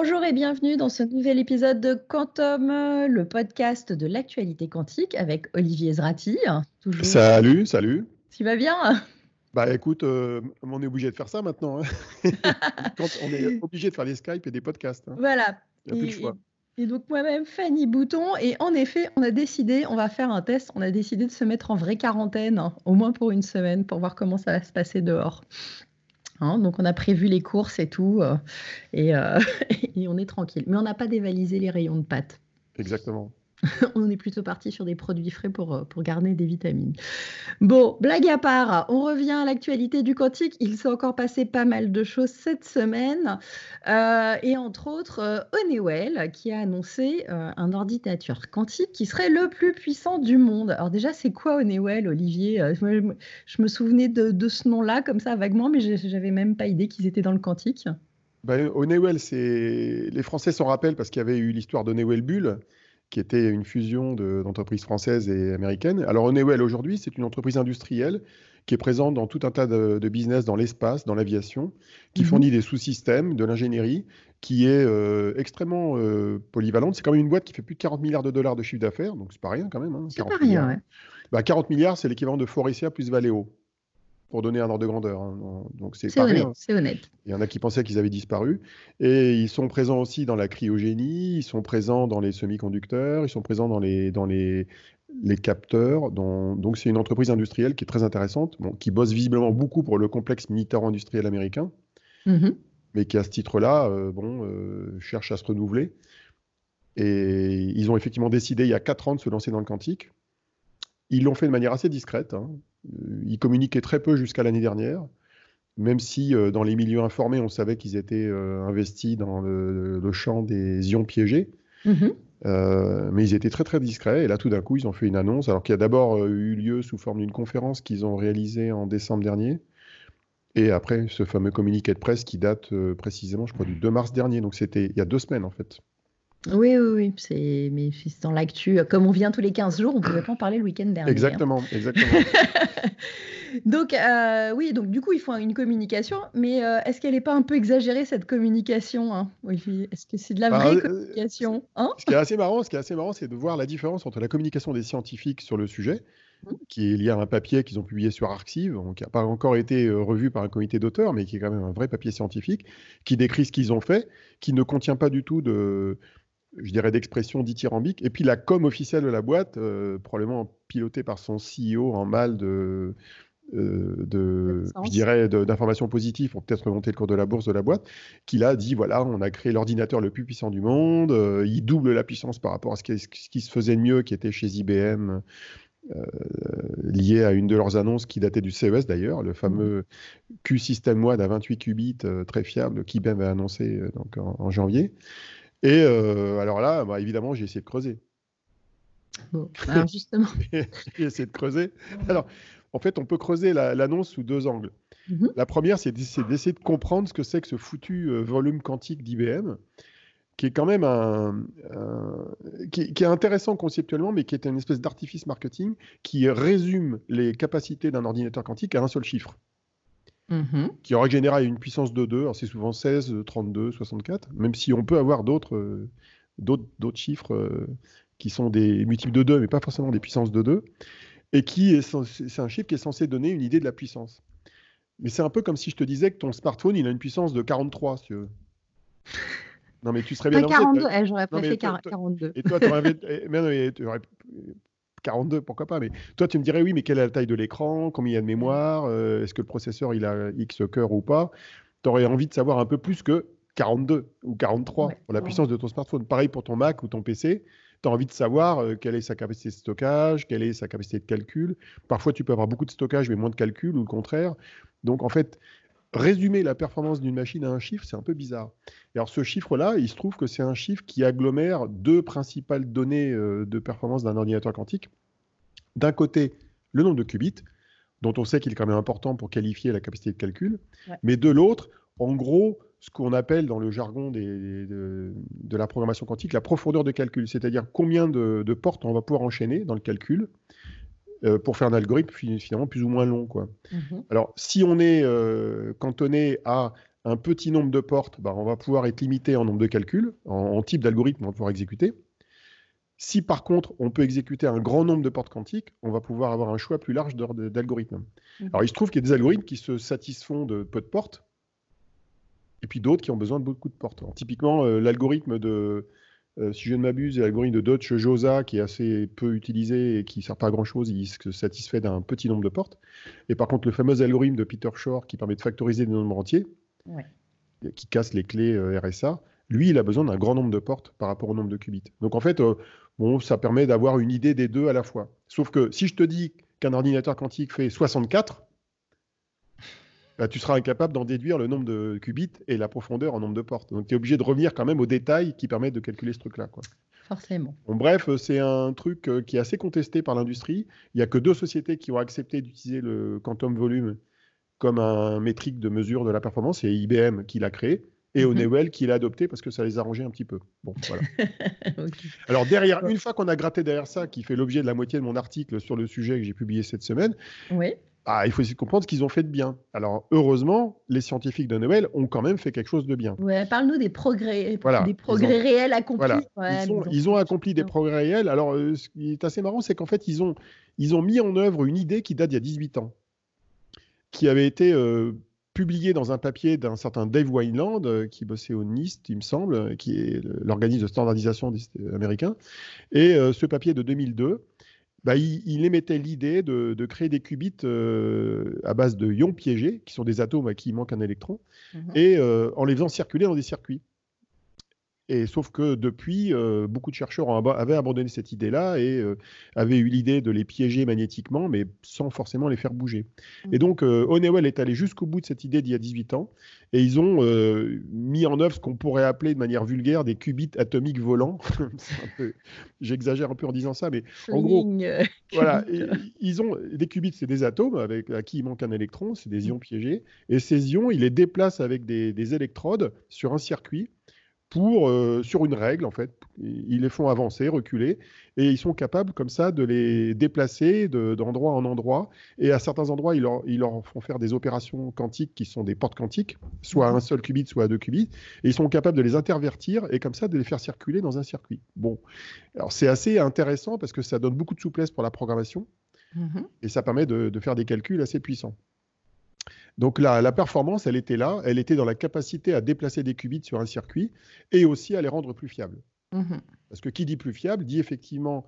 Bonjour et bienvenue dans ce nouvel épisode de Quantum, le podcast de l'actualité quantique avec Olivier Zrati. Salut, salut. Tu vas bien? Bah écoute, euh, on est obligé de faire ça maintenant. Hein. on est obligé de faire des Skype et des podcasts. Hein. Voilà. Il n'y a plus de choix. Et donc moi-même, Fanny Bouton, et en effet, on a décidé, on va faire un test, on a décidé de se mettre en vraie quarantaine, hein, au moins pour une semaine, pour voir comment ça va se passer dehors. Hein, donc on a prévu les courses et tout, euh, euh, et, on est tranquille. Mais on n'a pas dévalisé les rayons de pâtes. Exactement. on est plutôt parti sur des produits frais pour, euh, pour garder des vitamines. Bon, blague à part, on revient à l'actualité du quantique. Il s'est encore passé pas mal de choses cette semaine. Euh, et entre autres, euh, Honeywell qui a annoncé un ordinateur quantique qui serait le plus puissant du monde. Alors déjà, c'est quoi Honeywell, Olivier? Je me souvenais de, ce nom-là comme ça vaguement, mais j'avais même pas idée qu'ils étaient dans le quantique. Ben, Honeywell, les Français s'en rappellent parce qu'il y avait eu l'histoire d'Honeywell Bull qui était une fusion d'entreprises françaises et américaines. Alors Honeywell aujourd'hui, c'est une entreprise industrielle qui est présente dans tout un tas de, business dans l'espace, dans l'aviation, qui mhm. fournit des sous-systèmes, de l'ingénierie, qui est euh, extrêmement euh, polyvalente. C'est quand même une boîte qui fait plus de 40 milliards de dollars de chiffre d'affaires, donc c'est pas rien quand même. Hein, c'est pas rien, ouais. bah, 40 milliards, c'est l'équivalent de Forestia plus Valeo pour donner un ordre de grandeur. Hein. Donc c'est honnête, c'est honnête. Il y en a qui pensaient qu'ils avaient disparu. Et ils sont présents aussi dans la cryogénie, ils sont présents dans les semi-conducteurs, ils sont présents dans les, dans les, les capteurs. Donc c'est une entreprise industrielle qui est très intéressante, qui bosse visiblement beaucoup pour le complexe militaire-industriel américain, mm-hmm. mais qui à ce titre-là euh, bon, euh, cherche à se renouveler. Et ils ont effectivement décidé il y a 4 ans de se lancer dans le quantique. Ils l'ont fait de manière assez discrète. Hein. Euh, ils communiquaient très peu jusqu'à l'année dernière, même si euh, dans les milieux informés, on savait qu'ils étaient euh, investis dans le, champ des ions piégés. Mhm. mais ils étaient très très discrets et là tout d'un coup ils ont fait une annonce alors qu'il y a d'abord eu lieu sous forme d'une conférence qu'ils ont réalisée en décembre dernier et après ce fameux communiqué de presse qui date précisément je crois du 2 mars dernier donc c'était il y a deux semaines en fait. Oui, oui, oui. C'est, mais dans l'actu, comme on vient tous les 15 jours, on ne pouvait pas en parler le week-end dernier. Hein. Exactement, exactement. donc, euh, oui, donc du coup, ils font une communication, mais euh, est-ce qu'elle n'est pas un peu exagérée, cette communication hein Est-ce que c'est de la bah, vraie euh, communication hein? Ce qui est assez marrant, ce qui est assez marrant, c'est de voir la différence entre la communication des scientifiques sur le sujet, mmh. qui est lié à un papier qu'ils ont publié sur Arxiv, qui n'a pas encore été revu par un comité d'auteurs, mais qui est quand même un vrai papier scientifique, qui décrit ce qu'ils ont fait, qui ne contient pas du tout de, je dirais, d'expression dithyrambique. Et puis la com officielle de la boîte, euh, probablement pilotée par son CEO en mal de, euh, de je dirais, d'informations positives pour peut-être remonter le cours de la bourse de la boîte, qui a dit voilà, on a créé l'ordinateur le plus puissant du monde, euh, il double la puissance par rapport à ce qui, ce qui, se faisait de mieux, qui était chez IBM. lié à une de leurs annonces qui datait du CES d'ailleurs, le fameux Q System One à 28 qubits très fiable qu'IBM a annoncé donc en janvier. Et euh, alors là, bah, évidemment, j'ai essayé de creuser. Bon, alors justement. j'ai essayé de creuser. Alors, en fait, on peut creuser l'annonce sous deux angles. Mhm. La première, c'est d'essayer de comprendre ce que c'est que ce foutu euh, volume quantique d'IBM, qui est quand même un, qui, est intéressant conceptuellement, mais qui est une espèce d'artifice marketing qui résume les capacités d'un ordinateur quantique à un seul chiffre. Mhm. qui en règle générale a une puissance de 2, c'est souvent 16, 32, 64, même si on peut avoir d'autres euh, d'autres chiffres euh, qui sont des multiples de 2, mais pas forcément des puissances de 2, et qui est c'est un chiffre qui est censé donner une idée de la puissance. Mais c'est un peu comme si je te disais que ton smartphone, il a une puissance de 43, si tu veux. Non, mais tu serais bien 42, eh, j'aurais préféré 42. Et toi, tu aurais, eh, 42, pourquoi pas. Mais toi, tu me dirais, oui, mais quelle est la taille de l'écran Combien il y a de mémoire euh, Est-ce que le processeur, il a X cœur ou pas? Tu aurais envie de savoir un peu plus que 42 ou 43 pour la puissance de ton smartphone. Pareil pour ton Mac ou ton PC. Tu as envie de savoir euh, quelle est sa capacité de stockage, quelle est sa capacité de calcul. Parfois, tu peux avoir beaucoup de stockage, mais moins de calcul ou le contraire. Donc, en fait, résumer la performance d'une machine à un chiffre, c'est un peu bizarre. Et alors ce chiffre-là, il se trouve que c'est un chiffre qui agglomère deux principales données euh, de performance d'un ordinateur quantique. D'un côté, le nombre de qubits, dont on sait qu'il est quand même important pour qualifier la capacité de calcul, mais de l'autre, en gros, ce qu'on appelle dans le jargon de, la programmation quantique la profondeur de calcul, c'est-à-dire combien de, de, portes on va pouvoir enchaîner dans le calcul euh, pour faire un algorithme finalement plus ou moins long. Quoi. Mhm. Alors, si on est euh, cantonné à un petit nombre de portes, bah, on va pouvoir être limité en nombre de calculs, en, type d'algorithme, on va pouvoir exécuter. Si par contre, on peut exécuter un grand nombre de portes quantiques, on va pouvoir avoir un choix plus large d'algorithmes. Mhm. Alors, il se trouve qu'il y a des algorithmes qui se satisfont de peu de portes, et puis d'autres qui ont besoin de beaucoup de portes. typiquement, euh, l'algorithme de, euh, si je ne m'abuse, l'algorithme de Dodge Josa, qui est assez peu utilisé et qui ne sert pas à grand-chose, il se satisfait d'un petit nombre de portes. Et par contre, le fameux algorithme de Peter Shor, qui permet de factoriser des nombres entiers, qui casse les clés euh, RSA, lui, il a besoin d'un grand nombre de portes par rapport au nombre de qubits. Donc en fait, bon, ça permet d'avoir une idée des deux à la fois. Sauf que si je te dis qu'un ordinateur quantique fait 64, bah, tu seras incapable d'en déduire le nombre de qubits et la profondeur en nombre de portes. Donc tu es obligé de revenir quand même aux détails qui permettent de calculer ce truc-là. Forcément. bref, c'est un truc euh, qui est assez contesté par l'industrie. Il n'y a que deux sociétés qui ont accepté d'utiliser le quantum volume comme un métrique de mesure de la performance. C'est IBM qui l'a créé et mhm. Honeywell qui l'a adopté parce que ça les a arrangés un petit peu. Bon, voilà. Alors derrière, une fois qu'on a gratté derrière ça, qui fait l'objet de la moitié de mon article sur le sujet que j'ai publié cette semaine, oui. Ah, il faut essayer de comprendre ce qu'ils ont fait de bien. Alors, heureusement, les scientifiques de Noël ont quand même fait quelque chose de bien. Ouais, parle-nous des progrès, des progrès réels accomplis. ils, ont accompli des progrès réels. Alors, euh, ce qui est assez marrant, c'est qu'en fait, ils ont, ils ont mis en œuvre une idée qui date d'il y a 18 ans, qui avait été euh, publiée dans un papier d'un certain Dave Wineland, euh, qui bossait au NIST, il me semble, qui est l'organisme de standardisation américain. Et ce papier de 2002 bah, il, émettait l'idée de, créer des qubits euh, à base de ions piégés, qui sont des atomes à qui il manque un électron, mhm. et euh, en les faisant circuler dans des circuits. Et sauf que depuis, euh, beaucoup de chercheurs avaient abandonné cette idée-là et euh, avaient eu l'idée de les piéger magnétiquement, mais sans forcément les faire bouger. Et mmh. donc, euh, Honeywell est allé jusqu'au bout de cette idée d'il y a 18 ans, et ils ont mis en œuvre ce qu'on pourrait appeler de manière vulgaire des qubits atomiques volants. J'exagère un peu en disant ça, mais en gros, voilà, ils ont des qubits, c'est des atomes avec à qui il manque un électron, c'est des mmh. ions piégés, et ces ions, ils les déplacent avec des électrodes sur un circuit pour, euh, sur une règle, en fait. Ils les font avancer, reculer, et ils sont capables, comme ça, de les déplacer d'endroit en endroit. Et à certains endroits, ils leur, ils leur, font faire des opérations quantiques qui sont des portes quantiques, soit à un seul qubit, soit à deux qubits. Et ils sont capables de les intervertir et, comme ça, de les faire circuler dans un circuit. Bon. Alors, c'est assez intéressant parce que ça donne beaucoup de souplesse pour la programmation. Mmh et ça permet de faire des calculs assez puissants. Donc la, performance, elle était là, elle était dans la capacité à déplacer des qubits sur un circuit et aussi à les rendre plus fiables. Mhm. Parce que qui dit plus fiable dit effectivement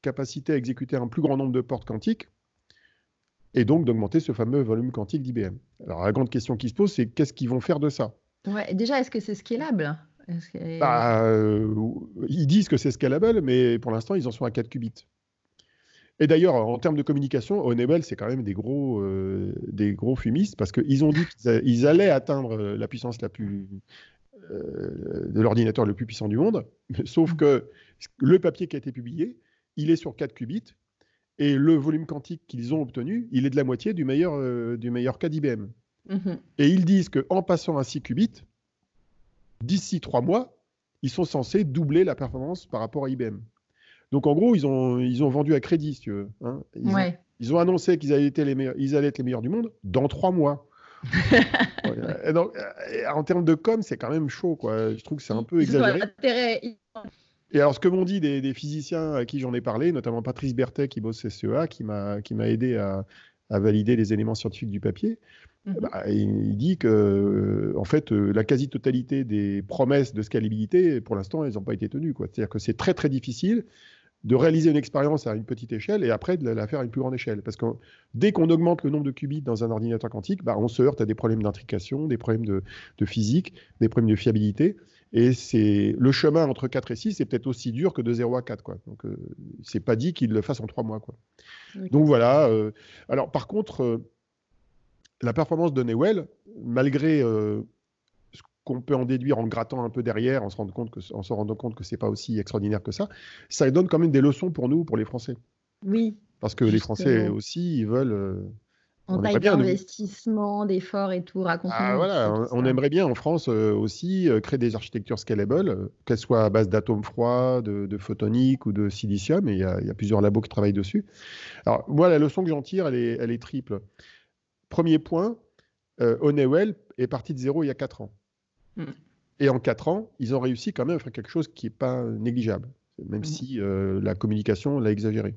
capacité à exécuter un plus grand nombre de portes quantiques et donc d'augmenter ce fameux volume quantique d'IBM. Alors la grande question qui se pose, c'est qu'est-ce qu'ils vont faire de ça? Ouais, Déjà, est-ce que c'est scalable? Bah, euh, Ils disent que c'est scalable, mais pour l'instant, ils en sont à 4 qubits. Et d'ailleurs, en termes de communication, Honeywell, c'est quand même des gros, euh, des gros fumistes parce qu'ils ont dit qu'ils allaient atteindre euh, la puissance la plus euh, de l'ordinateur le plus puissant du monde. Sauf que le papier qui a été publié, il est sur 4 qubits et le volume quantique qu'ils ont obtenu, il est de la moitié du meilleur, du meilleur cas d'IBM. Mm-hmm. Et ils disent qu'en passant à 6 qubits, d'ici 3 mois, ils sont censés doubler la performance par rapport à IBM. Donc en gros, ils ont, ils ont vendu à crédit, si tu veux. Hein. Ils, ont, annoncé qu'ils allaient, être les meilleurs, ils allaient être les meilleurs du monde dans trois mois. donc, en termes de com, c'est quand même chaud. Quoi. Je trouve que c'est un peu exagéré. Et alors, ce que m'ont dit des, physiciens à qui j'en ai parlé, notamment Patrice Berthet qui bosse CEA, qui m'a aidé à, à, valider les éléments scientifiques du papier, mhm. bah, il, dit que, en fait, euh, la quasi-totalité des promesses de scalabilité, pour l'instant, elles n'ont pas été tenues. C'est-à-dire que c'est très, très difficile de réaliser une expérience à une petite échelle et après de la faire à une plus grande échelle. Parce que dès qu'on augmente le nombre de qubits dans un ordinateur quantique, bah, on se heurte à des problèmes d'intrication, des problèmes de, physique, des problèmes de fiabilité. Et c'est le chemin entre 4 et 6 c'est peut-être aussi dur que de 0 à 4. Quoi. Donc, euh, c'est pas dit qu'il le fasse en 3 mois. Quoi. Donc voilà. Euh, alors, par contre, euh, la performance de Newell, malgré qu'on peut en déduire en grattant un peu derrière, en se rendant compte que, en se rendant compte que c'est pas aussi extraordinaire que ça, ça donne quand même des leçons pour nous, pour les Français. Oui. Parce que les Français aussi, ils veulent. Euh, en taille d'investissement, d'efforts et tout, raconte ah, voilà, on, aimerait bien en France euh, aussi euh, créer des architectures scalable, qu'elles soient à base d'atomes froids, de, photoniques ou de silicium, et il y, a plusieurs labos qui travaillent dessus. Alors, moi, la leçon que j'en tire, elle est, elle est triple. Premier point, Honeywell est parti de zéro il y a 4 ans. Et en 4 ans, ils ont réussi quand même à faire quelque chose qui n'est pas négligeable, même mm. si euh, la communication l'a exagéré.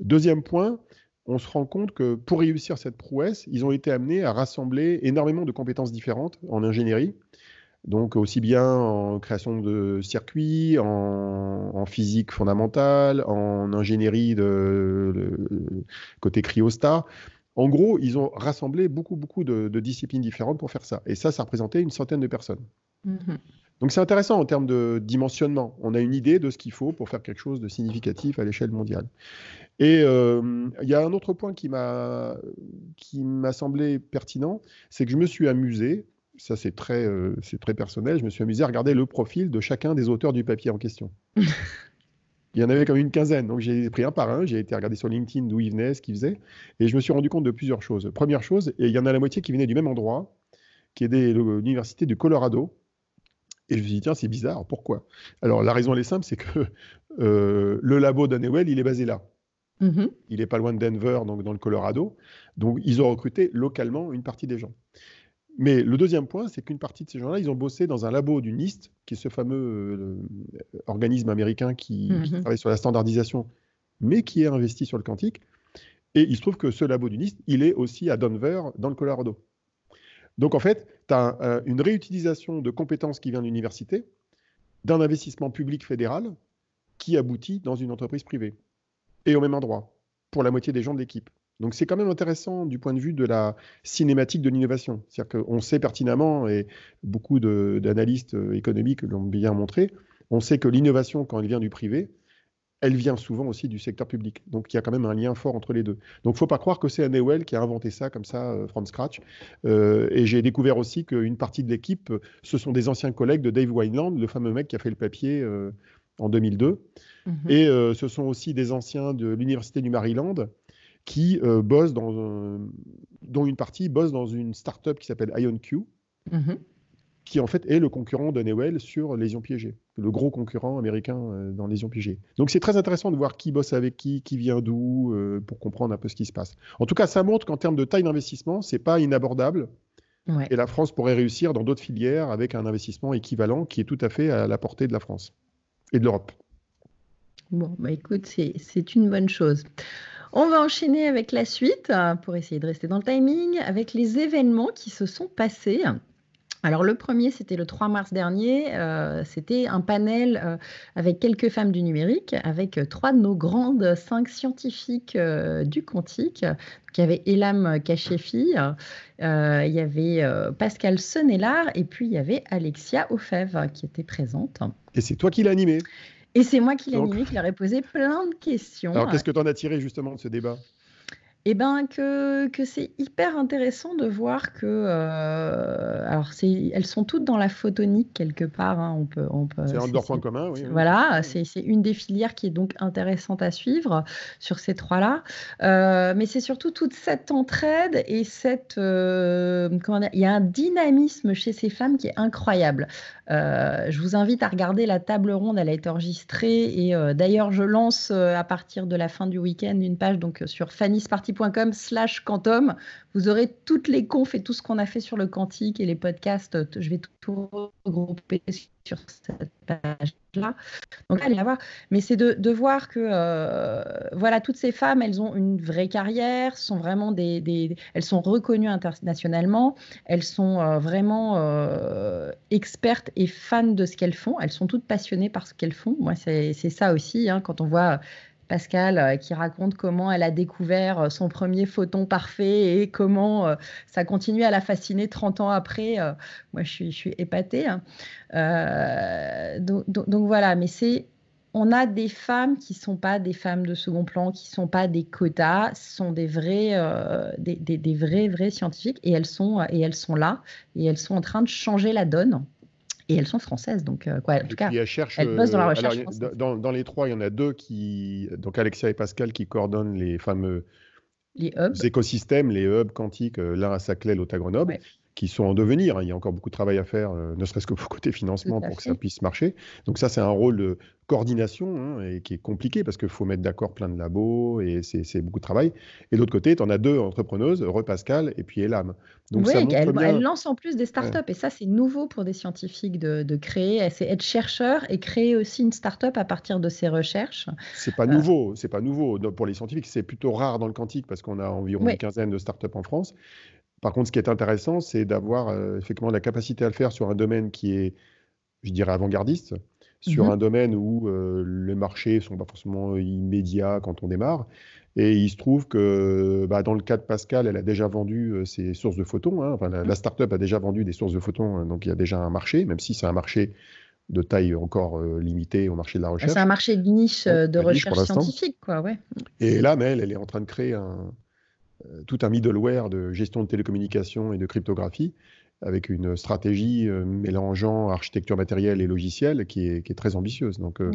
Deuxième point, on se rend compte que pour réussir cette prouesse, ils ont été amenés à rassembler énormément de compétences différentes en ingénierie. Donc aussi bien en création de circuits, en, physique fondamentale, en ingénierie de, côté cryostat. En gros, ils ont rassemblé beaucoup, beaucoup de, disciplines différentes pour faire ça. Et ça, ça représentait une centaine de personnes. Mm-hmm. Donc c'est intéressant en termes de dimensionnement. On a une idée de ce qu'il faut pour faire quelque chose de significatif à l'échelle mondiale. Et euh, il y a un autre point qui m'a semblé pertinent, c'est que je me suis amusé, ça c'est très, euh, très personnel, je me suis amusé à regarder le profil de chacun des auteurs du papier en question. il y en avait comme une quinzaine, donc j'ai pris un par un, j'ai été regarder sur LinkedIn d'où ils venaient, ce qu'ils faisaient, et je me suis rendu compte de plusieurs choses. Première chose, et il y en a la moitié qui venaient du même endroit, qui est l'université du Colorado, et je me suis dit, tiens, c'est bizarre, pourquoi? Alors la raison elle est simple, c'est que euh, le labo d'Honeywell, il est basé là. Mm-hmm. Il n'est pas loin de Denver, donc dans le Colorado. Donc, ils ont recruté localement une partie des gens. Mais le deuxième point, c'est qu'une partie de ces gens-là, ils ont bossé dans un labo du NIST, qui est ce fameux euh, organisme américain qui, mm-hmm. travaille sur la standardisation, mais qui est investi sur le quantique. Et il se trouve que ce labo du NIST, il est aussi à Denver, dans le Colorado. Donc, en fait, tu as une réutilisation de compétences qui vient de l'université, d'un investissement public fédéral qui aboutit dans une entreprise privée et au même endroit pour la moitié des gens de l'équipe. Donc c'est quand même intéressant du point de vue de la cinématique de l'innovation. C'est-à-dire qu'on sait pertinemment, et beaucoup d'analystes euh, économiques l'ont bien montré, on sait que l'innovation, quand elle vient du privé, elle vient souvent aussi du secteur public. Donc il y a quand même un lien fort entre les deux. Donc il ne faut pas croire que c'est Honeywell qui a inventé ça comme ça, euh, from scratch. Euh, et j'ai découvert aussi qu'une partie de l'équipe, ce sont des anciens collègues de Dave Wineland, le fameux mec qui a fait le papier en 2002. Mhm. Et ce sont aussi des anciens de l'Université du Maryland qui euh, bossent dans dont une partie bosse dans une start-up qui s'appelle IonQ, mhm. qui en fait est le concurrent de Newell sur les ions piégés, le gros concurrent américain euh, dans les ions piégés. Donc c'est très intéressant de voir qui bosse avec qui, qui vient d'où, pour comprendre un peu ce qui se passe. En tout cas, ça montre qu'en termes de taille d'investissement, c'est pas inabordable. Et la France pourrait réussir dans d'autres filières avec un investissement équivalent qui est tout à fait à la portée de la France et de l'Europe. Bon, bah écoute, c'est une bonne chose. On va enchaîner avec la suite euh, pour essayer de rester dans le timing, avec les événements qui se sont passés. Alors le premier, c'était le 3 mars dernier. Euh, c'était un panel euh, avec quelques femmes du numérique, avec trois de nos grandes cinq scientifiques du quantique. il y avait Elam Kachefi, il y avait Pascal Senelard et puis il y avait Alexia Ofev qui était présente. Et c'est toi qui l'as animé? Et c'est moi qui l'ai animé, qui leur ai posé plein de questions. Alors, qu'est-ce que tu en as tiré justement de ce débat? Eh ben que, que c'est hyper intéressant de voir que euh, alors c'est elles sont toutes dans la photonique quelque part hein, on peut on peut c'est un point commun oui voilà c'est une des filières qui est donc intéressante à suivre sur ces trois là euh, mais c'est surtout toute cette entraide et cette euh, comment dire, il y a un dynamisme chez ces femmes qui est incroyable je vous invite à regarder la table ronde elle a été enregistrée et d'ailleurs je lance à partir de la fin du week-end une page donc sur Fanny's Party slash quantum. Vous aurez toutes les confs et tout ce qu'on a fait sur le quantique et les podcasts. Je vais tout regrouper sur cette page-là. Donc, allez la voir. Mais c'est de, voir que, euh, voilà, toutes ces femmes, elles ont une vraie carrière, sont vraiment des, elles sont reconnues internationalement, elles sont euh, vraiment euh, expertes et fans de ce qu'elles font. Elles sont toutes passionnées par ce qu'elles font. Moi, c'est ça aussi, hein, quand on voit Pascal, euh, qui raconte comment elle a découvert euh, son premier photon parfait et comment euh, ça continue à la fasciner 30 ans après. moi, je suis, épatée. Hein. Donc, voilà, mais c'est on a des femmes qui ne sont pas des femmes de second plan, qui ne sont pas des quotas, ce sont des vrais, des, vrais, vrais scientifiques et elles, sont, et elles sont là et elles sont en train de changer la donne. Et elles sont françaises, donc euh, quoi, en tout cas, elles, bossent dans la euh, recherche. dans, les trois, il y en a deux qui, donc Alexia et Pascal, qui coordonnent les fameux les, hubs. écosystèmes, les hubs quantiques, euh, l'un à Saclay, l'autre à Grenoble. Qui sont en devenir. Il y a encore beaucoup de travail à faire, euh, ne serait-ce que côté financement, pour que ça puisse marcher. Donc ça, c'est un rôle de coordination hein, et qui est compliqué parce qu'il faut mettre d'accord plein de labos et c'est beaucoup de travail. Et de l'autre côté, tu en as deux entrepreneuses, Repascal et puis Elam. Donc oui, elle, elle, lance en plus des startups et ça, c'est nouveau pour des scientifiques de, créer. C'est être chercheur et créer aussi une startup à partir de ses recherches. C'est pas nouveau, c'est pas nouveau pour les scientifiques. C'est plutôt rare dans le quantique parce qu'on a environ une quinzaine de startups en France. Par contre, ce qui est intéressant, c'est d'avoir euh, effectivement la capacité à le faire sur un domaine qui est, je dirais, avant-gardiste, sur mhm. un domaine où euh, les marchés ne sont pas forcément immédiats quand on démarre. Et il se trouve que bah, dans le cas de Pascal, elle a déjà vendu euh, ses sources de photons. Hein. Enfin, la, startup a déjà vendu des sources de photons, hein. donc il y a déjà un marché, même si c'est un marché de taille encore limitée au marché de la recherche. C'est un marché de niche de recherche scientifique, quoi, ouais. Et là, mais elle, est en train de créer un, tout un middleware de gestion de télécommunications et de cryptographie avec une stratégie euh, mélangeant architecture matérielle et logiciel qui est, très ambitieuse. Donc, euh,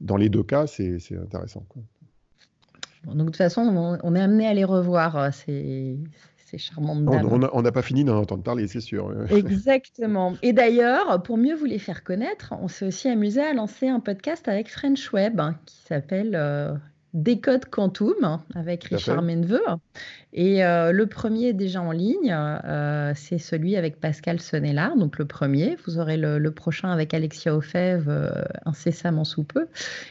dans les deux cas, c'est intéressant. donc, de toute façon, on, est amené à les revoir, ces, charmantes dames. On n'a pas fini d'en entendre parler, c'est sûr. Exactement. Et d'ailleurs, pour mieux vous les faire connaître, on s'est aussi amusé à lancer un podcast avec French Web hein, qui s'appelle Décode Quantum avec Richard Menveux. Et euh, le premier déjà en ligne, euh, c'est celui avec Pascal Sonnellard, donc le premier. Vous aurez le, prochain avec Alexia Ofev euh, incessamment sous peu.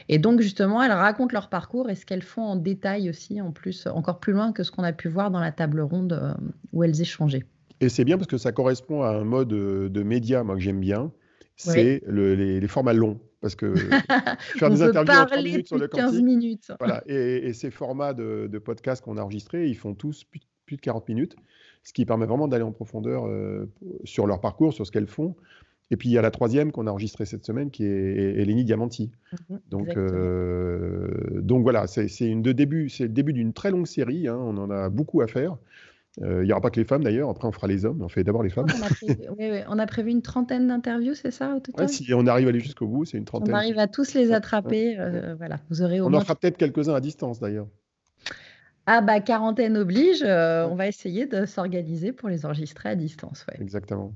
Et donc justement, elles racontent leur parcours et ce qu'elles font en détail aussi, en plus, encore plus loin que ce qu'on a pu voir dans la table ronde où elles échangeaient. Et c'est bien parce que ça correspond à un mode de média, moi, que j'aime bien. C'est les formats longs parce que faire des interviews en 30 minutes sur le 15 minutes. Voilà, et, ces formats de, de podcast qu'on a enregistrés, ils font tous plus, de 40 minutes, ce qui permet vraiment d'aller en profondeur euh, sur leur parcours, sur ce qu'elles font. Et puis il y a la troisième qu'on a enregistrée cette semaine, qui est Eleni Diamanti. Mhm, donc, euh, donc voilà, c'est le début d'une très longue série. Hein, on en a beaucoup à faire. Euh, il n'y aura pas que les femmes d'ailleurs, après on fera les hommes, on fait d'abord les femmes. On a, prévu, une trentaine d'interviews, c'est ça au total? Si on arrive à aller jusqu'au bout, c'est une trentaine. On arrive à tous les attraper, euh, voilà, vous aurez On en fera peut-être quelques-uns à distance d'ailleurs. Ah bah quarantaine oblige, euh, on va essayer de s'organiser pour les enregistrer à distance. Ouais. Exactement.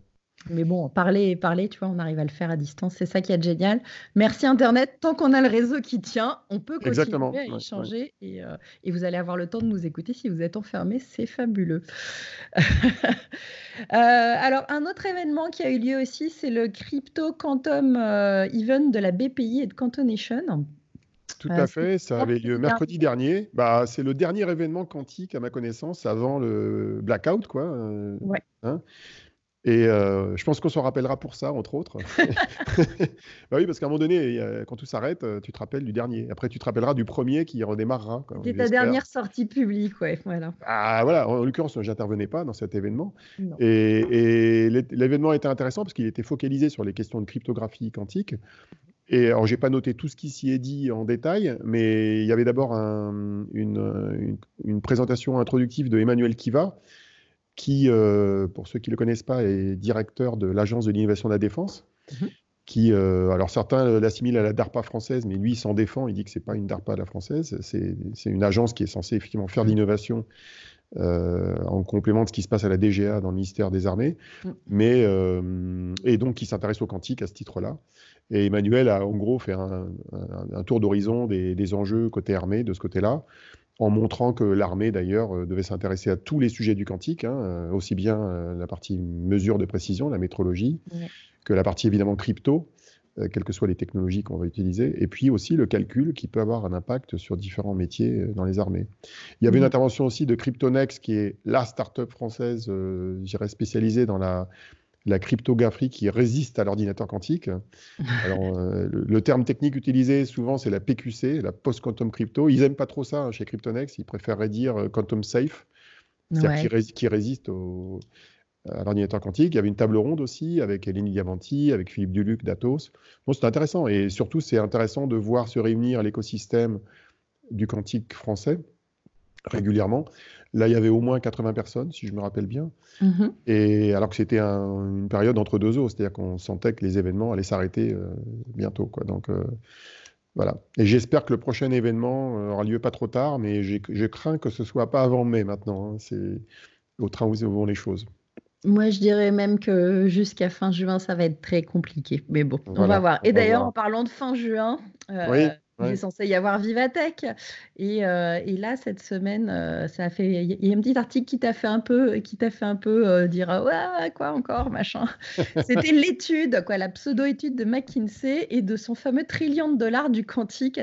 Mais bon, parler et parler, tu vois, on arrive à le faire à distance. C'est ça qui est génial. Merci Internet. Tant qu'on a le réseau qui tient, on peut continuer à échanger Et, euh, et, vous allez avoir le temps de nous écouter si vous êtes enfermés. C'est fabuleux. Euh, alors, un autre événement qui a eu lieu aussi, c'est le Crypto Quantum euh, Event de la BPI et de Cantonation. Tout à fait, ça avait lieu mercredi dernier. Bah, c'est le dernier événement quantique à ma connaissance avant le blackout, quoi. Ouais. Hein et euh, je pense qu'on s'en rappellera pour ça, entre autres. bah oui, parce qu'à un moment donné, quand tout s'arrête, euh, tu te rappelles du dernier. Après, tu te rappelleras du premier qui redémarrera. C'est ta dernière sortie publique, ouais. Voilà. Ah, voilà. En, l'occurrence, j'intervenais pas dans cet événement. Et, l'événement était intéressant parce qu'il était focalisé sur les questions de cryptographie quantique. Et alors, j'ai pas noté tout ce qui s'y est dit en détail, mais il y avait d'abord une, une, une, présentation introductive de Emmanuel Kiva, qui, euh, pour ceux qui ne le connaissent pas, est directeur de l'Agence de l'innovation de la défense. Mhm. Qui, euh, alors certains l'assimilent à la DARPA française, mais lui, il s'en défend. Il dit que c'est pas une DARPA à la française. C'est une agence qui est censée effectivement faire de l'innovation euh, en complément de ce qui se passe à la DGA dans le ministère des Armées, mhm. mais et donc qui s'intéresse au quantique à ce titre-là. Et Emmanuel a en gros fait un, tour d'horizon des, des, enjeux côté armée de ce côté-là en montrant que l'armée, d'ailleurs, euh, devait s'intéresser à tous les sujets du quantique, hein, euh, aussi bien euh, la partie mesure de précision, la métrologie, que la partie évidemment crypto, quelles que soient les technologies qu'on va utiliser, et puis aussi le calcul qui peut avoir un impact sur différents métiers dans les armées. Il y avait une intervention aussi de Cryptonex, qui est la start-up française, je dirais, spécialisée dans la la cryptographie qui résiste à l'ordinateur quantique. Alors, euh, le, terme technique utilisé souvent, c'est la PQC, la post-quantum crypto. Ils n'aiment pas trop ça hein, chez Cryptonex, ils préféreraient dire euh, quantum safe, c'est-à-dire qui, résiste à l'ordinateur quantique. Il y avait une table ronde aussi avec Eleni Diamanti, avec Philippe Duluc d'Atos. Bon, c'est intéressant et surtout, c'est intéressant de voir se réunir l'écosystème du quantique français régulièrement. Là, il y avait au moins 80 personnes, si je me rappelle bien. Mhm. Et alors que c'était une période entre deux eaux, c'est-à-dire qu'on sentait que les événements allaient s'arrêter euh, bientôt. Quoi. Donc euh, voilà. Et j'espère que le prochain événement euh, aura lieu pas trop tard, mais je crains que ce soit pas avant mai maintenant. Hein. C'est au train où vont les choses. Moi, je dirais même que jusqu'à fin juin, ça va être très compliqué. Mais bon, on va voir. Et d'ailleurs, en parlant de fin juin, euh, il est censé y avoir Vivatech. Et, euh, et là, cette semaine, euh, ça a fait. Il y a un petit article qui t'a fait un peu, qui t'a fait un peu euh, dire ouais, quoi encore, machin. C'était l'étude, quoi, la pseudo-étude de McKinsey et de son fameux trillion de dollars du quantique.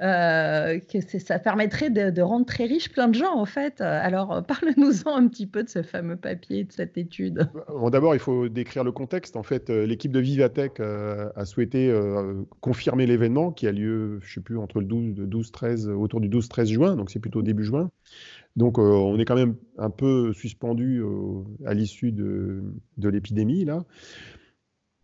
que ça permettrait de, de, rendre très riche plein de gens, en fait. Alors, parle-nous-en un petit peu de ce fameux papier, de cette étude. Bon, D'abord, il faut décrire le contexte. En fait, l'équipe de Vivatech a souhaité confirmer l'événement qui a lieu je sais plus, entre le 12, 12 13, autour du 12-13 juin, donc c'est plutôt début juin. Donc euh, on est quand même un peu suspendu euh, à l'issue de, de l'épidémie là.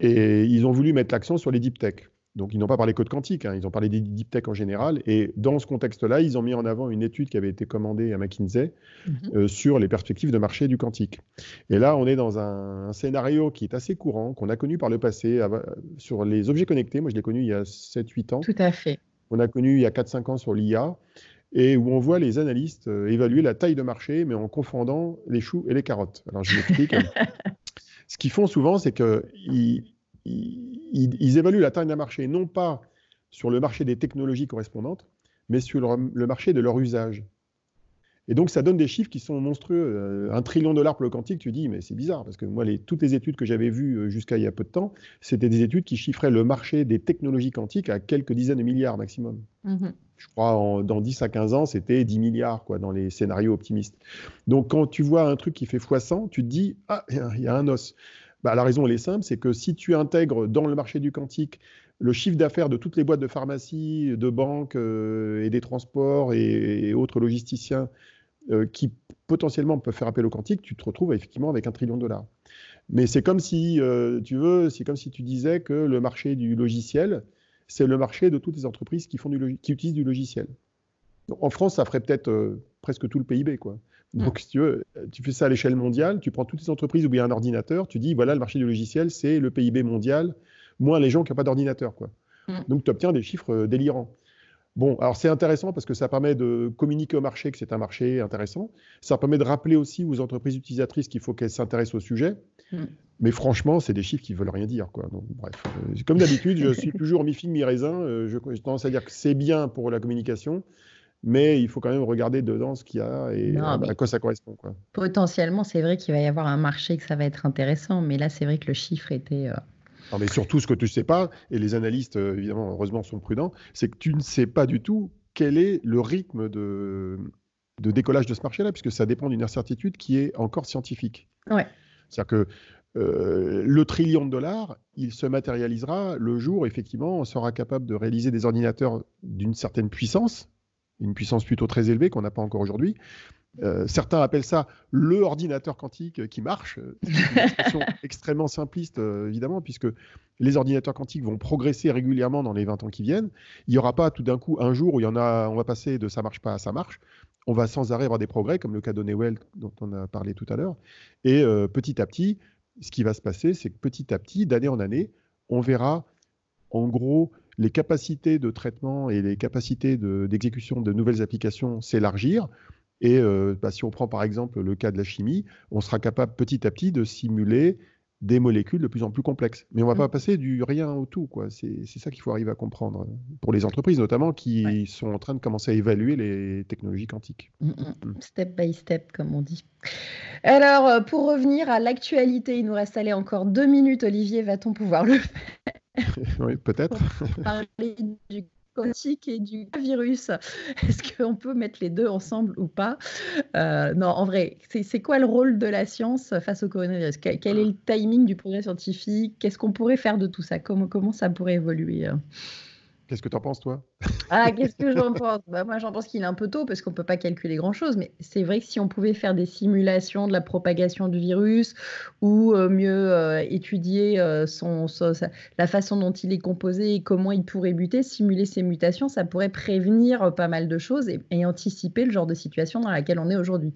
Et ils ont voulu mettre l'accent sur les deep tech. Donc ils n'ont pas parlé que de quantique, hein, ils ont parlé des deep tech en général. Et dans ce contexte-là, ils ont mis en avant une étude qui avait été commandée à McKinsey mhm. euh, sur les perspectives de marché du quantique. Et là, on est dans un, un scénario qui est assez courant, qu'on a connu par le passé, sur les objets connectés. Moi, je l'ai connu il y a 7-8 ans. Tout à fait on a connu il y a 4-5 ans sur l'IA, et où on voit les analystes euh, évaluer la taille de marché, mais en confondant les choux et les carottes. Alors je m'explique. Ce qu'ils font souvent, c'est qu'ils ils, évaluent la taille d'un marché, non pas sur le marché des technologies correspondantes, mais sur le marché de leur usage. Et donc, ça donne des chiffres qui sont monstrueux. Euh, un trillion de dollars pour le quantique, tu dis, mais c'est bizarre, parce que moi, les, toutes les études que j'avais vues euh, jusqu'à il y a peu de temps, c'était des études qui chiffraient le marché des technologies quantiques à quelques dizaines de milliards maximum. Mm-hmm. Je crois, dans 10 à 15 ans, c'était 10 milliards, quoi, dans les scénarios optimistes. Donc, quand tu vois un truc qui fait x100, tu te dis, ah, il y a un os. Bah, la raison, elle est simple, c'est que si tu intègres dans le marché du quantique le chiffre d'affaires de toutes les boîtes de pharmacie, de banques euh, et des transports et, autres logisticiens euh, qui potentiellement peuvent faire appel au quantique, tu te retrouves effectivement avec un trillion de dollars. Mais c'est comme si, euh, tu veux, c'est comme si tu disais que le marché du logiciel, c'est le marché de toutes les entreprises qui, utilisent du logiciel. en France, ça ferait peut-être presque tout le PIB, quoi. Donc, si tu veux, tu fais ça à l'échelle mondiale, tu prends toutes les entreprises où il y a un ordinateur, tu dis, voilà, le marché du logiciel, c'est le PIB mondial moins les gens qui n'ont pas d'ordinateur. Quoi. Mm. Donc, tu obtiens des chiffres euh, délirants. Bon, alors c'est intéressant parce que ça permet de communiquer au marché que c'est un marché intéressant. Ça permet de rappeler aussi aux entreprises utilisatrices qu'il faut qu'elles s'intéressent au sujet. Mm. Mais franchement, c'est des chiffres qui veulent rien dire. Quoi. Donc, bref, euh, comme d'habitude, je suis toujours mi-figue, mi-raisin. Euh, j'ai tendance à dire que c'est bien pour la communication, mais il faut quand même regarder dedans ce qu'il y a et à quoi ça correspond. Quoi. Potentiellement, c'est vrai qu'il va y avoir un marché que ça va être intéressant, mais là, c'est vrai que le chiffre était non, mais surtout, ce que tu ne sais pas, et les analystes, euh, évidemment, heureusement, sont prudents, c'est que tu ne sais pas du tout quel est le rythme de, de décollage de ce marché-là, puisque ça dépend d'une incertitude qui est encore scientifique. Ouais. C'est-à-dire que euh, le trillion de dollars, il se matérialisera le jour, effectivement, on sera capable de réaliser des ordinateurs d'une certaine puissance, une puissance plutôt très élevée qu'on n'a pas encore aujourd'hui, euh, certains appellent ça le ordinateur quantique qui marche. C'est une expression extrêmement simpliste, euh, évidemment, puisque les ordinateurs quantiques vont progresser régulièrement dans les 20 ans qui viennent. Il n'y aura pas tout d'un coup un jour où il y en a, on va passer de ça marche pas à ça marche. On va sans arrêt avoir des progrès, comme le cas de Newell dont on a parlé tout à l'heure. Et euh, petit à petit, ce qui va se passer, c'est que petit à petit, d'année en année, on verra en gros les capacités de traitement et les capacités d'exécution de nouvelles applications s'élargir. Et euh, bah, si on prend par exemple le cas de la chimie, on sera capable petit à petit de simuler des molécules de plus en plus complexes. Mais on ne va mm. pas passer du rien au tout. C'est ça qu'il faut arriver à comprendre pour les entreprises notamment qui sont en train de commencer à évaluer les technologies quantiques. Mm, mm. Step by step, comme on dit. Alors, euh, pour revenir à l'actualité, il nous reste allé encore deux minutes. Olivier, va-t-on pouvoir le faire? Oui, peut-être. Parler du quantique et du virus. Est-ce qu'on peut mettre les deux ensemble ou pas? Euh, Non, en vrai, c'est quoi le rôle de la science face au coronavirus? Quel est le timing du progrès scientifique? Qu'est-ce qu'on pourrait faire de tout ça? Comment, comment ça pourrait évoluer? Qu'est-ce que tu en penses, toi? Ah, qu'est-ce que j'en pense? Bah, Moi, j'en pense qu'il est un peu tôt parce qu'on ne peut pas calculer grand-chose. Mais c'est vrai que si on pouvait faire des simulations de la propagation du virus ou euh, mieux euh, étudier euh, son, la façon dont il est composé et comment il pourrait buter, simuler ses mutations, ça pourrait prévenir pas mal de choses et anticiper le genre de situation dans laquelle on est aujourd'hui.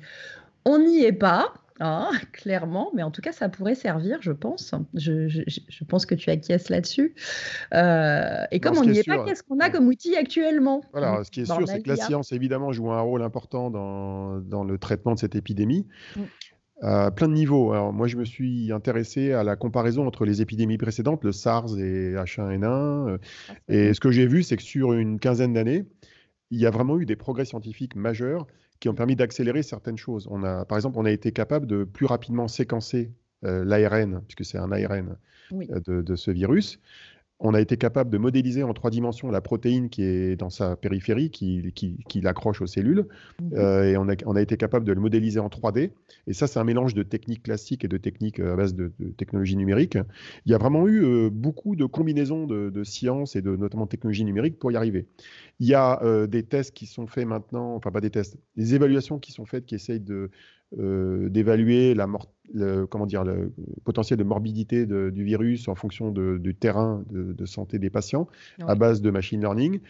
On n'y est pas. Ah, clairement, mais en tout cas, ça pourrait servir, je pense. Je, je, je pense que tu acquiesces là-dessus. Euh, et comme on n'y est, pas, qu'est-ce qu'on a comme outil actuellement? Voilà, ce qui est sûr, c'est que la science, évidemment, joue un rôle important dans, dans le traitement de cette épidémie. Mm. à plein de niveaux. Alors, moi, je me suis intéressé à la comparaison entre les épidémies précédentes, le SARS et H1N1. Euh, ah, et ce que j'ai vu, c'est que sur une quinzaine d'années, il y a vraiment eu des progrès scientifiques majeurs qui ont permis d'accélérer certaines choses. On a, par exemple, on a été capable de plus rapidement séquencer euh, l'ARN, puisque c'est un ARN euh, de, de, ce virus, on a été capable de modéliser en trois dimensions la protéine qui est dans sa périphérie, qui, qui, l'accroche aux cellules. Mhm. Euh, et on a, on a, été capable de le modéliser en 3D. Et ça, c'est un mélange de techniques classiques et de techniques euh, à base de, technologie numérique. Il y a vraiment eu euh, beaucoup de combinaisons de, de sciences et de notamment technologie numérique pour y arriver. Il y a des tests qui sont faits maintenant, enfin pas des tests, des évaluations qui sont faites qui essayent de, d'évaluer la mort, le, comment dire, le potentiel de morbidité du virus en fonction du terrain de, santé des patients à base de machine learning.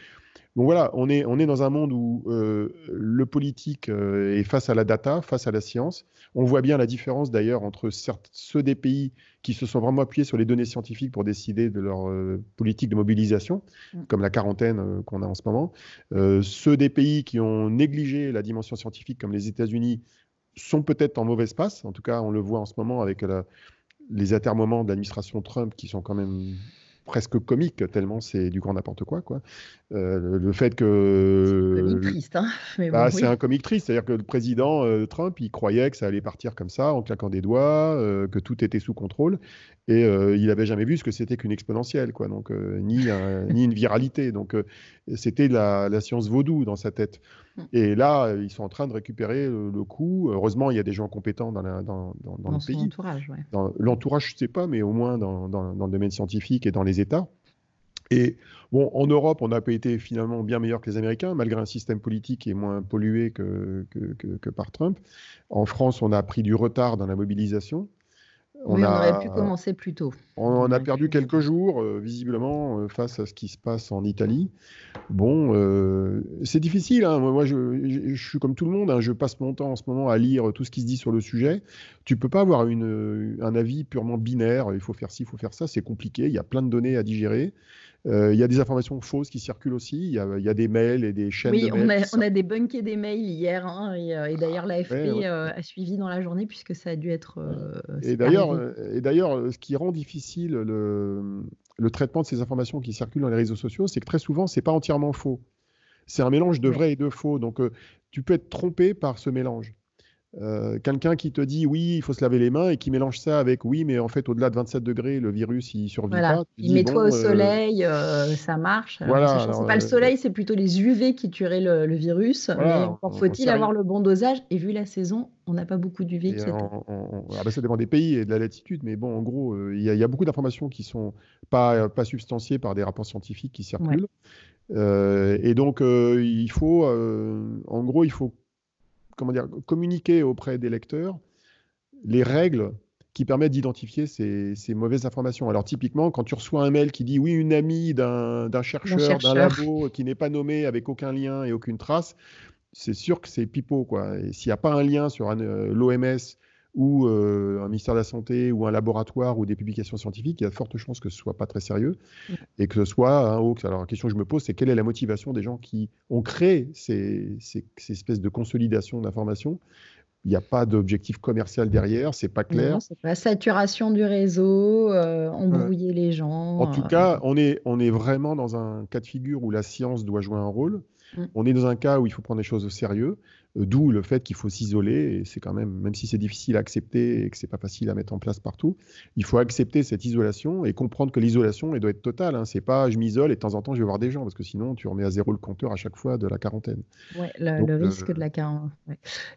Donc voilà, on est, on est dans un monde où euh, le politique euh, est face à la data, face à la science. On voit bien la différence d'ailleurs entre ceux des pays qui se sont vraiment appuyés sur les données scientifiques pour décider de leur euh, politique de mobilisation, mm. comme la quarantaine qu'on a en ce moment. ceux des pays qui ont négligé la dimension scientifique, comme les États-Unis, sont peut-être en mauvaise passe. En tout cas, on le voit en ce moment avec les atermoiements de l'administration Trump qui sont quand même presque comiques, tellement c'est du grand n'importe quoi. quoi. Euh, le, fait que. C'est un comique triste. Hein bah, C'est un comique triste. C'est-à-dire que le président euh, Trump, il croyait que ça allait partir comme ça, en claquant des doigts, euh, que tout était sous contrôle. Et il n'avait jamais vu ce que c'était qu'une exponentielle, quoi. Donc, ni, ni une viralité. Donc, c'était la, la, science vaudou dans sa tête. Mmh. Et là, ils sont en train de récupérer le, coup. Heureusement, il y a des gens compétents dans, la, dans, dans, dans, le pays. L'entourage, ouais. L'entourage, je ne sais pas, mais au moins dans, le domaine scientifique et dans les États. Et bon, en Europe, on n'a pas été finalement bien meilleur que les Américains, malgré un système politique qui est moins pollué que, que, que, par Trump. En France, on a pris du retard dans la mobilisation. On, aurait pu commencer plus tôt. On, a perdu quelques jours, euh, visiblement, euh, face à ce qui se passe en Italie. Bon, euh, c'est difficile. Hein. Moi, je, suis comme tout le monde. Hein. Je passe mon temps en ce moment à lire tout ce qui se dit sur le sujet. Tu peux pas avoir une, un avis purement binaire. Il faut faire ci, il faut faire ça. C'est compliqué. Il y a plein de données à digérer. Euh, il y a des informations fausses qui circulent aussi. Il y a, des mails et des chaînes. Oui, de mails on, a, on a débunké des mails hier. Hein, et, euh, d'ailleurs, l'AFP euh, a suivi dans la journée puisque ça a dû être. et d'ailleurs, et d'ailleurs, ce qui rend difficile le, le, traitement de ces informations qui circulent dans les réseaux sociaux, c'est que très souvent, c'est pas entièrement faux. C'est un mélange de vrai et de faux. Donc, tu peux être trompé par ce mélange. Euh, quelqu'un qui te dit oui, il faut se laver les mains et qui mélange ça avec oui, mais en fait, au-delà de 27 degrres, le virus, il survit pas. Il met toi au euh, soleil, euh, ça marche. Voilà, c'est pas le soleil, c'est plutôt les UV qui tueraient le, virus. mais faut-il avoir le bon dosage Et vu la saison, on n'a pas beaucoup d'UV. Ah bah, ça dépend des pays et de la latitude, mais bon, en gros, il y, a beaucoup d'informations qui sont pas, pas substantiées par des rapports scientifiques qui circulent. et donc, il faut, en gros, il faut comment dire, communiquer auprès des lecteurs les règles qui permettent d'identifier ces, mauvaises informations. Alors typiquement, quand tu reçois un mail qui dit oui, une amie d'un chercheur, d'un labo qui n'est pas nommé avec aucun lien et aucune trace, c'est sûr que c'est pipeau. Quoi. Et s'il n'y a pas un lien sur euh, l'OMS ou euh, un ministère de la Santé ou un laboratoire ou des publications scientifiques, il y a de fortes chances que ce soit pas très sérieux mm. et que ce soit un hoax. Alors la question que je me pose, c'est quelle est la motivation des gens qui ont créé ces, ces, espèces de consolidation d'informations? Il n'y a pas d'objectif commercial derrière, c'est pas clair. Pas saturation du réseau, euh, embrouiller les gens. En tout euh, cas, on est, on est vraiment dans un cas de figure où la science doit jouer un rôle. Mm. On est dans un cas où il faut prendre les choses au sérieux. Euh, d'où le fait qu'il faut s'isoler, et c'est quand même, même si c'est difficile à accepter et que c'est pas facile à mettre en place partout, il faut accepter cette isolation et comprendre que l'isolation, elle doit être totale. Hein. C'est pas je m'isole et de temps en temps je vais voir des gens, parce que sinon tu remets à zéro le compteur à chaque fois de la quarantaine. Ouais, le, euh, risque de la quarantaine.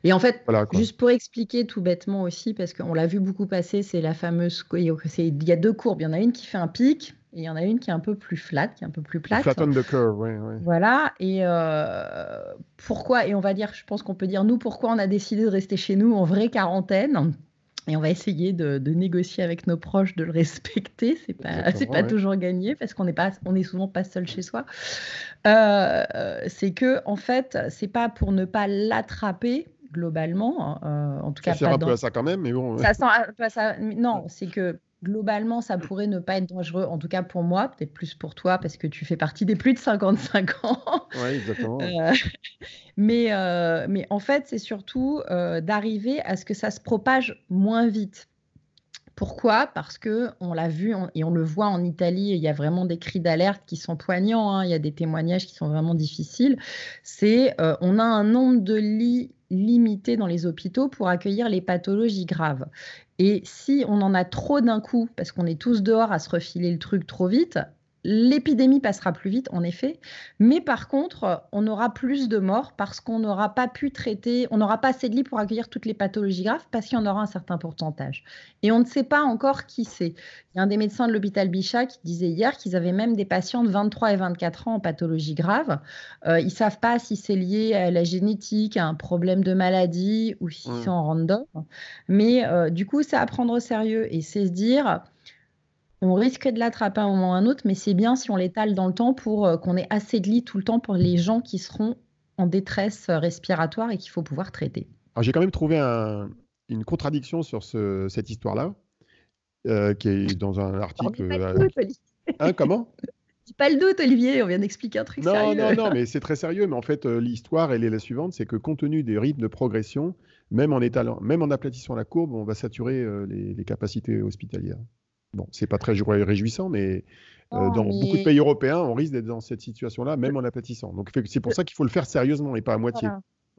Et en fait, juste pour expliquer tout bêtement aussi, parce qu'on l'a vu beaucoup passer, c'est la fameuse. Il y a deux courbes. Il y en a une qui fait un pic, et il y en a une qui est un peu plus flat, qui est un peu plus plate. Flatten the curve, oui. Voilà. Et euh, pourquoi Et on va dire, je pense qu'on peut dire, nous, pourquoi on a décidé de rester chez nous en vraie quarantaine et on va essayer de, négocier avec nos proches de le respecter. C'est pas, c'est pas toujours gagné parce qu'on n'est pas, on est souvent pas seul chez soi. Euh, c'est que en fait, c'est pas pour ne pas l'attraper globalement. Hein, euh, en tout ça cas, sert un peu à ça quand même, mais bon. Ça sent un peu à ça. Non, c'est que globalement, ça pourrait ne pas être dangereux, en tout cas pour moi, peut-être plus pour toi, parce que tu fais partie des plus de 55 ans. Oui, exactement. Euh, mais, euh, mais en fait, c'est surtout euh, d'arriver à ce que ça se propage moins vite. Pourquoi? Parce que on l'a vu et on le voit en Italie, il y a vraiment des cris d'alerte qui sont poignants, hein, il y a des témoignages qui sont vraiment difficiles. C'est on a un nombre de lits limité dans les hôpitaux pour accueillir les pathologies graves. Et si on en a trop d'un coup, parce qu'on est tous dehors à se refiler le truc trop vite, L'épidémie passera plus vite, en effet, mais par contre, on aura plus de morts parce qu'on n'aura pas pu traiter, on n'aura pas assez de lits pour accueillir toutes les pathologies graves parce qu'il y en aura un certain pourcentage. Et on ne sait pas encore qui c'est. Il y a un des médecins de l'hôpital Bichat qui disait hier qu'ils avaient même des patients de 23 et 24 ans en pathologie grave. Euh, ils ne savent pas si c'est lié à la génétique, à un problème de maladie ou si c'est en random. Mais euh, du coup, c'est à prendre au sérieux et c'est se dire on risque de l'attraper à un moment ou à un autre, mais c'est bien si on l'étale dans le temps pour euh, qu'on ait assez de lits tout le temps pour les gens qui seront en détresse euh, respiratoire et qu'il faut pouvoir traiter. Alors j'ai quand même trouvé une contradiction sur cette histoire-là, euh, qui est dans un article. Pas doute, hein, comment? Pas le doute, Olivier, on vient d'expliquer un truc non, sérieux. Non, non, mais c'est très sérieux. Mais en fait, l'histoire, elle est la suivante c'est que compte tenu des rythmes de progression, même en, étalant, même en aplatissant la courbe, on va saturer les capacités hospitalières. Bon, c'est pas très réjouissant, mais euh, dans beaucoup de pays européens, on risque d'être dans cette situation-là, même en aplatissant. Donc c'est pour ça qu'il faut le faire sérieusement et pas à moitié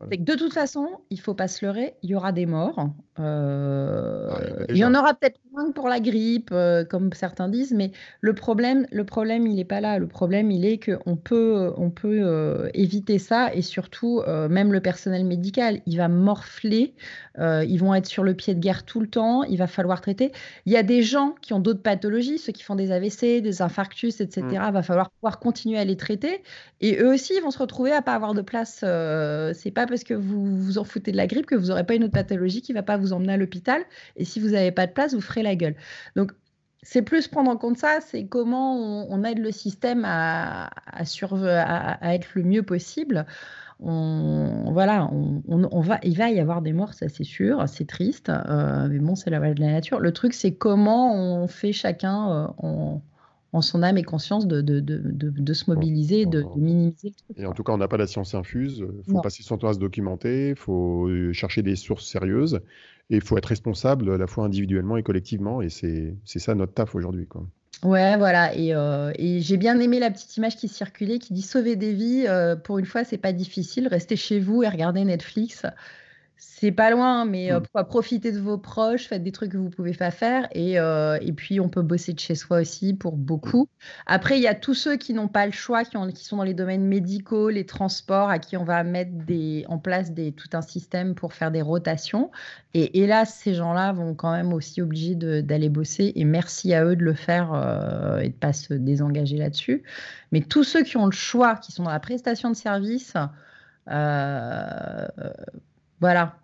de toute façon, il ne faut pas se leurrer, il y aura des morts. Euh, il y en aura peut-être moins que pour la grippe, euh, comme certains disent, mais le problème, le problème il n'est pas là. Le problème, il est qu'on peut, on peut euh, éviter ça et surtout, même le personnel médical, il va morfler, ils vont être sur le pied de guerre tout le temps, il va falloir traiter. Il y a des gens qui ont d'autres pathologies, ceux qui font des AVC, des infarctus, etc. Il mm. va falloir pouvoir continuer à les traiter et eux aussi, ils vont se retrouver à pas avoir de place. c'est pas parce que vous vous en foutez de la grippe que vous n'aurez pas une autre pathologie qui ne va pas vous emmener à l'hôpital. Et si vous n'avez pas de place, vous ferez la gueule. Donc, c'est plus prendre en compte ça, c'est comment on, aide le système à, être le mieux possible. Voilà, on, va, il va y avoir des morts, ça c'est sûr, c'est triste, euh, mais bon, c'est la loi de la nature. Le truc, c'est comment on fait chacun euh, en, en son âme et conscience de, de, de, de se mobiliser, de, minimiser Et en tout cas, on n'a pas la science infuse. Il faut passer son temps à se documenter, il faut euh, chercher des sources sérieuses et il faut être responsable à la fois individuellement et collectivement. Et c'est ça notre taf aujourd'hui. Ouais, voilà. Et, euh, et j'ai bien aimé la petite image qui circulait qui dit sauver des vies. Euh, pour une fois, c'est pas difficile. Restez chez vous et regardez Netflix c'est pas loin, mais euh, mmh. profiter de vos proches, faites des trucs que vous pouvez pas faire, et, euh, et, puis on peut bosser de chez soi aussi pour beaucoup. Après, il y a tous ceux qui n'ont pas le choix, qui, ont, qui, sont dans les domaines médicaux, les transports, à qui on va mettre des, en place des, tout un système pour faire des rotations. Et hélas, ces gens-là vont quand même aussi obligés d'aller bosser, et merci à eux de le faire euh, et de pas se désengager là-dessus. Mais tous ceux qui ont le choix, qui sont dans la prestation de service, voilà,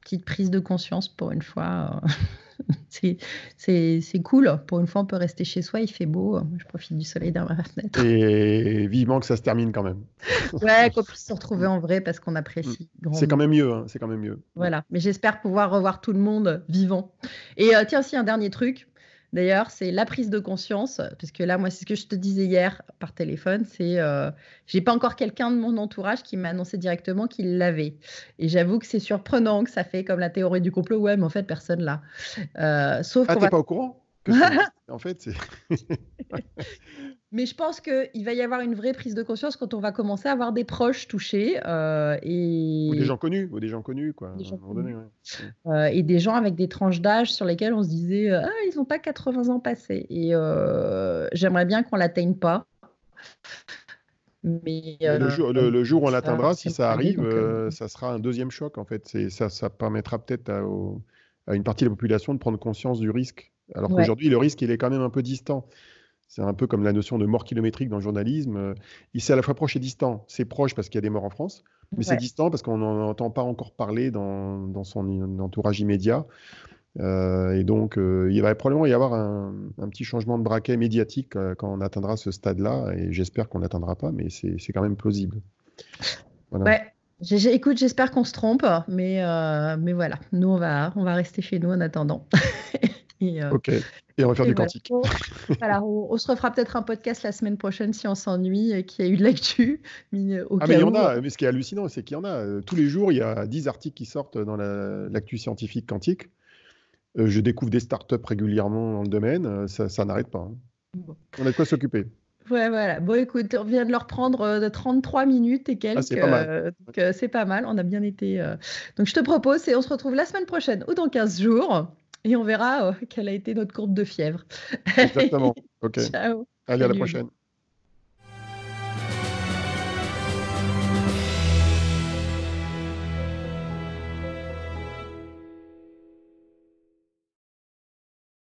petite prise de conscience pour une fois. c'est cool. Pour une fois, on peut rester chez soi, il fait beau. Je profite du soleil derrière ma fenêtre. Et vivement que ça se termine quand même. ouais, qu'on puisse se retrouver en vrai parce qu'on apprécie. Mm. C'est quand même mieux. Hein, c'est quand même mieux. Voilà. Mais j'espère pouvoir revoir tout le monde vivant. Et euh, tiens, aussi un dernier truc. D'ailleurs, c'est la prise de conscience, parce que là, moi, c'est ce que je te disais hier par téléphone, c'est euh, j'ai pas encore quelqu'un de mon entourage qui m'a annoncé directement qu'il l'avait. Et j'avoue que c'est surprenant, que ça fait comme la théorie du complot, ouais, mais en fait, personne là. Euh, sauf ah, t'es pas au courant? En fait. Mais je pense qu'il va y avoir une vraie prise de conscience quand on va commencer à avoir des proches touchés. Euh, et... Ou des gens connus, ou des gens connus, quoi. Euh, et des gens avec des tranches d'âge sur lesquelles on se disait Ah, ils n'ont pas 80 ans passés. Et euh, j'aimerais bien qu'on ne l'atteigne pas. Mais, le, jour, le, jour, où on l'atteindra, si ça arrive, ça sera un deuxième choc, en fait. Ça, ça permettra peut-être à, à, une partie de la population de prendre conscience du risque. Alors qu'aujourd'hui, le risque, il est quand même un peu distant. C'est un peu comme la notion de mort kilométrique dans le journalisme. Euh, il s'est à la fois proche et distant. C'est proche parce qu'il y a des morts en France, mais c'est distant parce qu'on n'en entend pas encore parler dans, son entourage immédiat. Euh, et donc, euh, il va probablement y avoir un, petit changement de braquet médiatique quand on atteindra ce stade-là. Et j'espère qu'on n'atteindra pas, mais c'est quand même plausible. Ouais. Écoute, j'espère qu'on se trompe, mais, mais voilà. Nous, on va, on va rester chez nous en attendant. Et, ok. Et on va faire du quantique. Voilà, on, se refera peut-être un podcast la semaine prochaine si on s'ennuie et qu'il y a eu de l'actu. ah, mais il y en a. Mais ce qui est hallucinant, c'est qu'il y en a. Tous les jours, il y a 10 articles qui sortent dans l'actu scientifique quantique. je découvre des startups régulièrement dans le domaine. Ça, n'arrête pas. Hein. On a de quoi s'occuper. Ouais, voilà. Bon, écoute, on vient de leur prendre de 33 minutes et quelques. Ah, c'est pas mal. c'est pas mal. On a bien été. Donc, je te propose et on se retrouve la semaine prochaine ou dans 15 jours et on verra quelle a été notre courbe de fièvre. Exactement. OK. Ciao. Allez, à la prochaine.